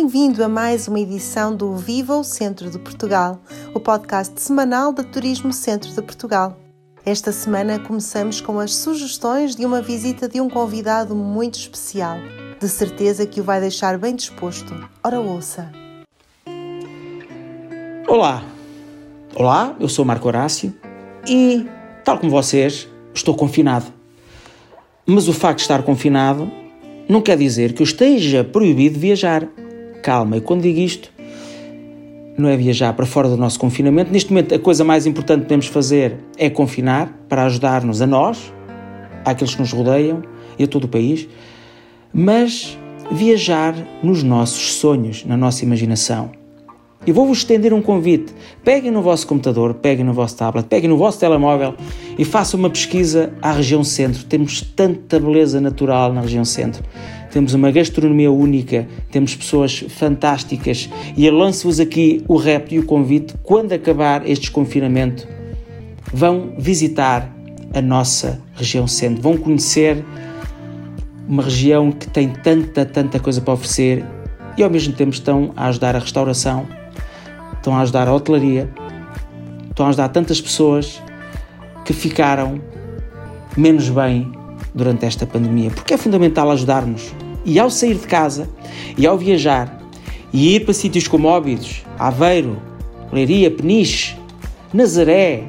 Bem-vindo a mais uma edição do Viva o Centro de Portugal, o podcast semanal de Turismo Centro de Portugal. Esta semana começamos com as sugestões de uma visita de um convidado muito especial. De certeza que o vai deixar bem disposto. Ora, ouça! Olá! Olá, eu sou Marco Horácio e, tal como vocês, estou confinado. Mas o facto de estar confinado não quer dizer que eu esteja proibido viajar. Calma, e quando digo isto, não é viajar para fora do nosso confinamento. Neste momento, a coisa mais importante que podemos fazer é confinar para ajudar-nos a nós, àqueles que nos rodeiam e a todo o país, mas viajar nos nossos sonhos, na nossa imaginação. E vou-vos estender um convite. Peguem no vosso computador, peguem no vosso tablet, peguem no vosso telemóvel e façam uma pesquisa à região centro. Temos tanta beleza natural na região centro. Temos uma gastronomia única, temos pessoas fantásticas e lanço-vos aqui o repto e o convite. Quando acabar este desconfinamento, vão visitar a nossa região centro. Vão conhecer uma região que tem tanta, tanta coisa para oferecer e ao mesmo tempo estão a ajudar a restauração, estão a ajudar a hotelaria, estão a ajudar tantas pessoas que ficaram menos bem durante esta pandemia, porque é fundamental ajudar-nos. E ao sair de casa e ao viajar e ir para sítios como Óbidos, Aveiro, Leiria, Peniche, Nazaré,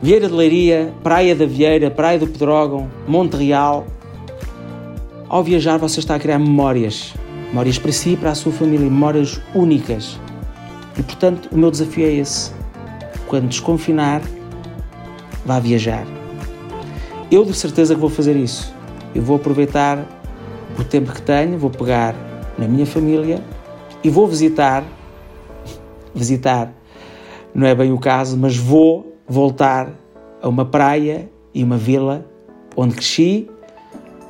Vieira de Leiria, Praia da Vieira, Praia do Pedrógão, Monte Real, ao viajar você está a criar memórias, memórias para si e para a sua família, memórias únicas. E portanto, o meu desafio é esse. Quando desconfinar, vá viajar. Eu de certeza que vou fazer isso. Eu vou aproveitar o tempo que tenho, vou pegar na minha família e vou visitar. Visitar não é bem o caso, mas vou voltar a uma praia e uma vila onde cresci,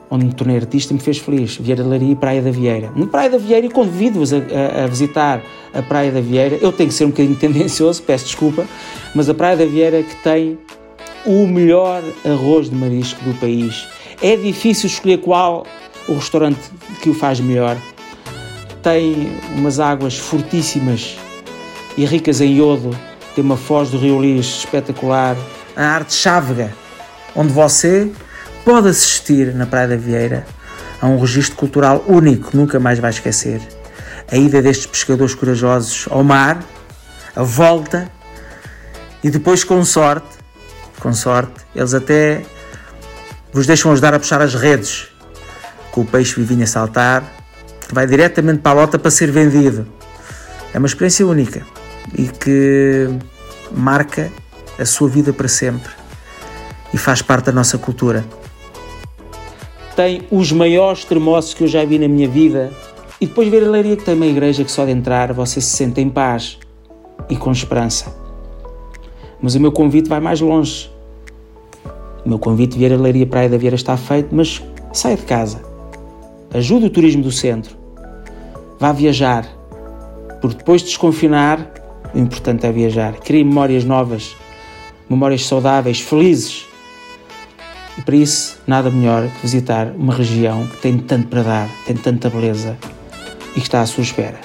onde me tornei artista e me fez feliz. Vieira de Laria e Praia da Vieira. Na Praia da Vieira, e convido-vos a, a, a, visitar a Praia da Vieira. Eu tenho que ser um bocadinho tendencioso, peço desculpa, mas a Praia da Vieira que tem o melhor arroz de marisco do país. É difícil escolher qual o restaurante que o faz melhor. Tem umas águas fortíssimas e ricas em iodo, tem uma foz do Rio Lis espetacular. A arte chávega, onde você pode assistir na Praia da Vieira a um registro cultural único, nunca mais vai esquecer. A ida destes pescadores corajosos ao mar, a volta e depois, com sorte, com sorte, eles até vos deixam ajudar a puxar as redes, com o peixe vivinho a saltar, que vai diretamente para a lota para ser vendido. É uma experiência única e que marca a sua vida para sempre e faz parte da nossa cultura. Tem os maiores termossos que eu já vi na minha vida e depois ver a leiria que tem uma igreja que só de entrar você se sente em paz e com esperança. Mas o meu convite vai mais longe. O meu convite de ver a Leiria Praia da Vieira está feito, mas saia de casa. Ajude o turismo do centro. Vá viajar. Porque depois de desconfinar, o importante é viajar. Crie memórias novas, memórias saudáveis, felizes. E para isso, nada melhor que visitar uma região que tem tanto para dar, tem tanta beleza e que está à sua espera.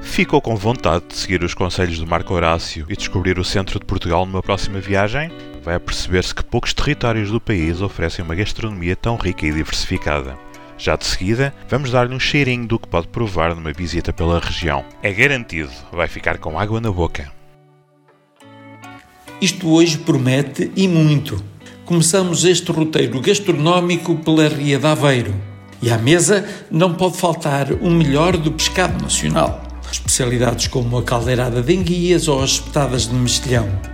Ficou com vontade de seguir os conselhos do Marco Horácio e descobrir o centro de Portugal numa próxima viagem? Vai perceber-se que poucos territórios do país oferecem uma gastronomia tão rica e diversificada. Já de seguida, vamos dar-lhe um cheirinho do que pode provar numa visita pela região. É garantido, vai ficar com água na boca. Isto hoje promete e muito. Começamos este roteiro gastronómico pela Ria de Aveiro. E à mesa não pode faltar o melhor do pescado nacional especialidades como a caldeirada de enguias ou as espetadas de mexilhão.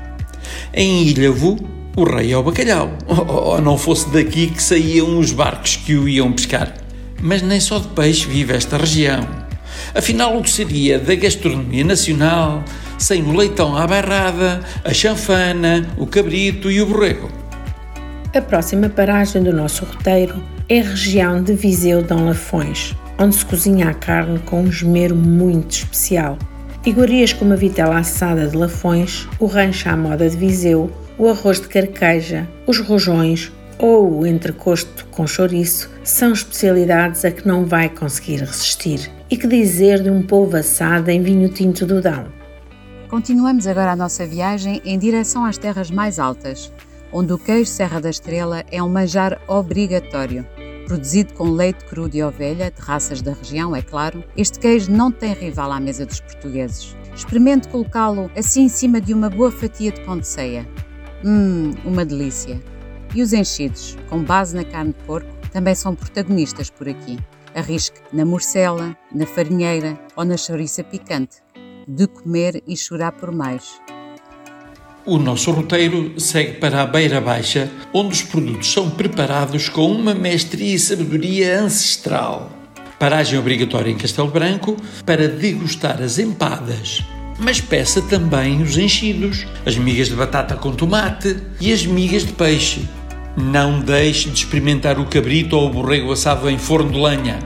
Em Ilhavo, o rei é o bacalhau, ou não fosse daqui que saíam os barcos que o iam pescar. Mas nem só de peixe vive esta região. Afinal, o que seria da gastronomia nacional sem o leitão à barrada, a chanfana, o cabrito e o borrego? A próxima paragem do nosso roteiro é a região de Viseu Dom Lafões, onde se cozinha a carne com um esmero muito especial. Iguarias como a vitela assada de Lafões, o rancho à moda de Viseu, o arroz de carqueja, os rojões, ou o entrecosto com chouriço são especialidades a que não vai conseguir resistir. E que dizer de um polvo assado em vinho tinto do Dão? Continuamos agora a nossa viagem em direção às terras mais altas, onde o queijo Serra da Estrela é um manjar obrigatório. Produzido com leite cru de ovelha, de raças da região, é claro, este queijo não tem rival à mesa dos portugueses. Experimente colocá-lo assim em cima de uma boa fatia de pão de ceia. Hum, uma delícia! E os enchidos, com base na carne de porco, também são protagonistas por aqui. Arrisque na morcela, na farinheira ou na chouriça picante. De comer e chorar por mais. O nosso roteiro segue para a Beira Baixa, onde os produtos são preparados com uma mestria e sabedoria ancestral. Paragem obrigatória em Castelo Branco para degustar as empadas, mas peça também os enchidos, as migas de batata com tomate e as migas de peixe. Não deixe de experimentar o cabrito ou o borrego assado em forno de lenha.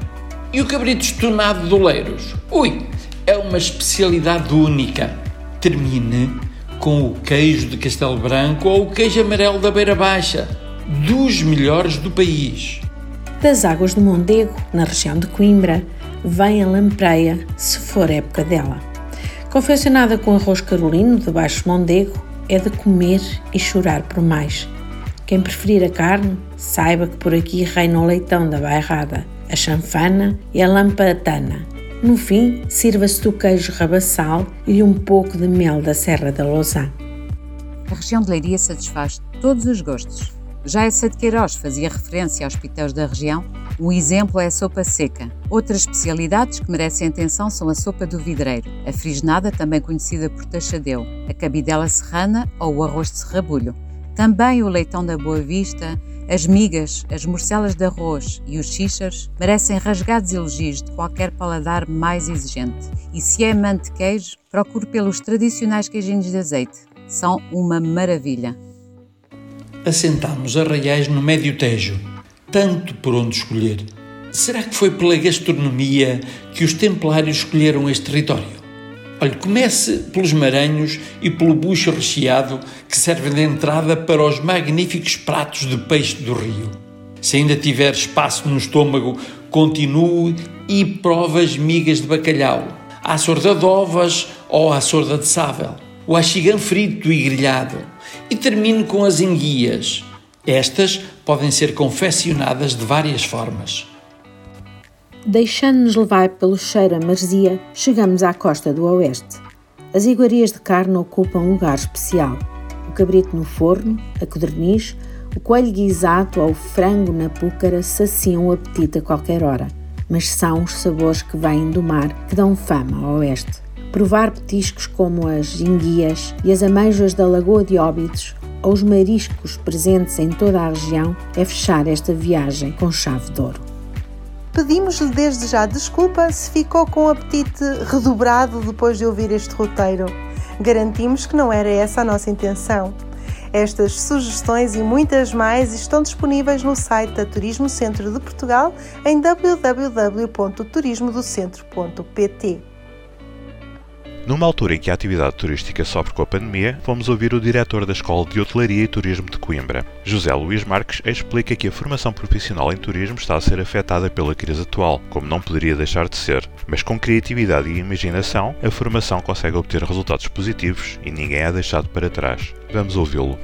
E o cabrito estonado de Oleiros? Ui, é uma especialidade única. Termine com o queijo de Castelo Branco ou o queijo amarelo da Beira Baixa, dos melhores do país. Das águas do Mondego, na região de Coimbra, vem a lampreia, se for época dela. Confeccionada com arroz carolino de baixo Mondego, é de comer e chorar por mais. Quem preferir a carne, saiba que por aqui reina o leitão da bairrada, a chanfana e a lampadana. No fim, sirva-se do queijo rabassal e um pouco de mel da Serra da Lousã. A região de Leiria satisfaz todos os gostos. Já essa de Queiroz fazia referência aos pitéus da região. Um exemplo é a sopa seca. Outras especialidades que merecem atenção são a sopa do vidreiro, a frisnada, também conhecida por tachadeu, a cabidela serrana ou o arroz de serrabulho. Também o leitão da Boa Vista, as migas, as morcelas de arroz e os xixas merecem rasgados elogios de qualquer paladar mais exigente. E se é amante de queijo, procure pelos tradicionais queijinhos de azeite. São uma maravilha. Assentámos arraiais no Médio Tejo, tanto por onde escolher. Será que foi pela gastronomia que os templários escolheram este território? Olha, comece pelos maranhos e pelo bucho recheado que servem de entrada para os magníficos pratos de peixe do rio. Se ainda tiver espaço no estômago, continue e prove as migas de bacalhau, a sorda de ovas ou a sorda de sável, o axigã frito e grelhado. E termine com as enguias. Estas podem ser confeccionadas de várias formas. Deixando-nos levar pelo cheiro a marzia, chegamos à costa do oeste. As iguarias de carne ocupam um lugar especial. O cabrito no forno, a codorniz, o coelho guisado ou o frango na púcara saciam o apetite a qualquer hora, mas são os sabores que vêm do mar que dão fama ao oeste. Provar petiscos como as enguias e as ameijoas da Lagoa de Óbidos ou os mariscos presentes em toda a região é fechar esta viagem com chave de ouro. Pedimos-lhe desde já desculpa se ficou com o apetite redobrado depois de ouvir este roteiro. Garantimos que não era essa a nossa intenção. Estas sugestões e muitas mais estão disponíveis no site da Turismo Centro de Portugal em www.turismodocentro.pt. Numa altura em que a atividade turística sofre com a pandemia, fomos ouvir o diretor da Escola de Hotelaria e Turismo de Coimbra. José Luís Marques explica que a formação profissional em turismo está a ser afetada pela crise atual, como não poderia deixar de ser. Mas com criatividade e imaginação, a formação consegue obter resultados positivos e ninguém é deixado para trás. Vamos ouvi-lo.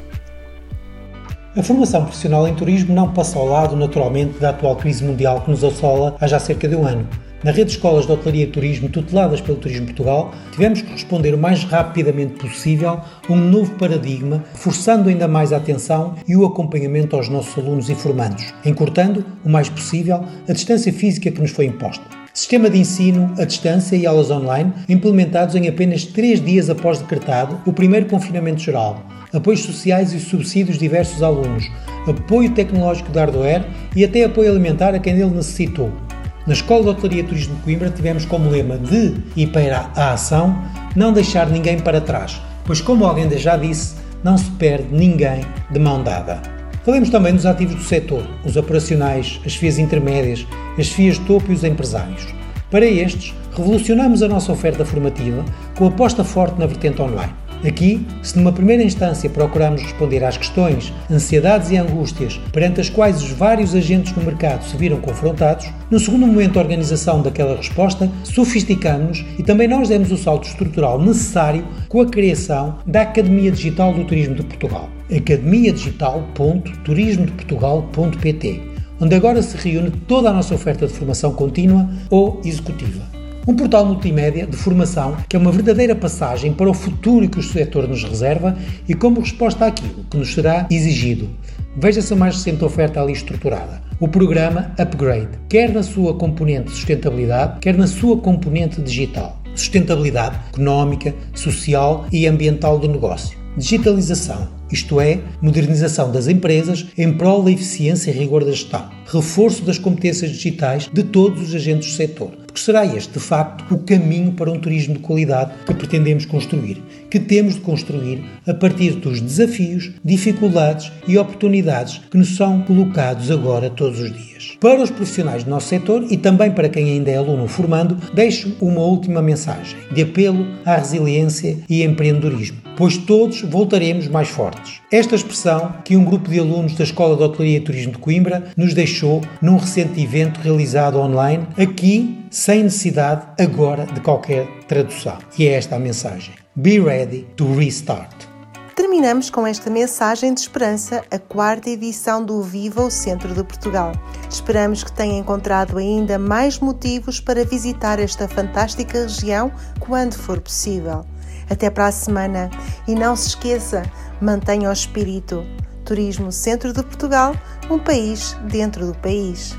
A formação profissional em turismo não passa ao lado, naturalmente, da atual crise mundial que nos assola há já cerca de um ano. Na rede de escolas de hotelaria e turismo tuteladas pelo Turismo Portugal, tivemos que responder o mais rapidamente possível a um novo paradigma, forçando ainda mais a atenção e o acompanhamento aos nossos alunos e formandos, encurtando o mais possível a distância física que nos foi imposta. Sistema de ensino à distância e aulas online implementados em apenas três dias após decretado o primeiro confinamento geral, apoios sociais e subsídios diversos a alunos, apoio tecnológico de hardware e até apoio alimentar a quem ele necessitou. Na Escola de Hotelaria Turismo de Coimbra tivemos como lema de e para a ação não deixar ninguém para trás, pois como alguém já disse, não se perde ninguém de mão dada. Falemos também dos ativos do setor, os operacionais, as FIAs intermédias, as FIAs topo e os empresários. Para estes, revolucionamos a nossa oferta formativa com aposta forte na vertente online. Aqui, se numa primeira instância procuramos responder às questões, ansiedades e angústias perante as quais os vários agentes no mercado se viram confrontados, no segundo momento a organização daquela resposta, sofisticamos-nos e também nós demos o salto estrutural necessário com a criação da Academia Digital do Turismo de Portugal. academiadigital.turismodeportugal.pt onde agora se reúne toda a nossa oferta de formação contínua ou executiva. Um portal multimédia de formação que é uma verdadeira passagem para o futuro que o setor nos reserva e como resposta àquilo que nos será exigido. Veja-se a mais recente oferta ali estruturada. O programa Upgrade, quer na sua componente sustentabilidade, quer na sua componente digital. Sustentabilidade económica, social e ambiental do negócio. Digitalização, isto é, modernização das empresas em prol da eficiência e rigor da gestão. Reforço das competências digitais de todos os agentes do setor será este, de facto, o caminho para um turismo de qualidade que pretendemos construir, que temos de construir a partir dos desafios, dificuldades e oportunidades que nos são colocados agora todos os dias. Para os profissionais do nosso setor e também para quem ainda é aluno formando, deixo uma última mensagem de apelo à resiliência e empreendedorismo, pois todos voltaremos mais fortes. Esta expressão que um grupo de alunos da Escola de Hotelaria e Turismo de Coimbra nos deixou num recente evento realizado online aqui sem necessidade agora de qualquer tradução. E é esta a mensagem. Be ready to restart. Terminamos com esta mensagem de esperança, a quarta edição do Viva o Centro de Portugal. Esperamos que tenha encontrado ainda mais motivos para visitar esta fantástica região quando for possível. Até para a semana e não se esqueça, mantenha o espírito. Turismo Centro de Portugal, um país dentro do país.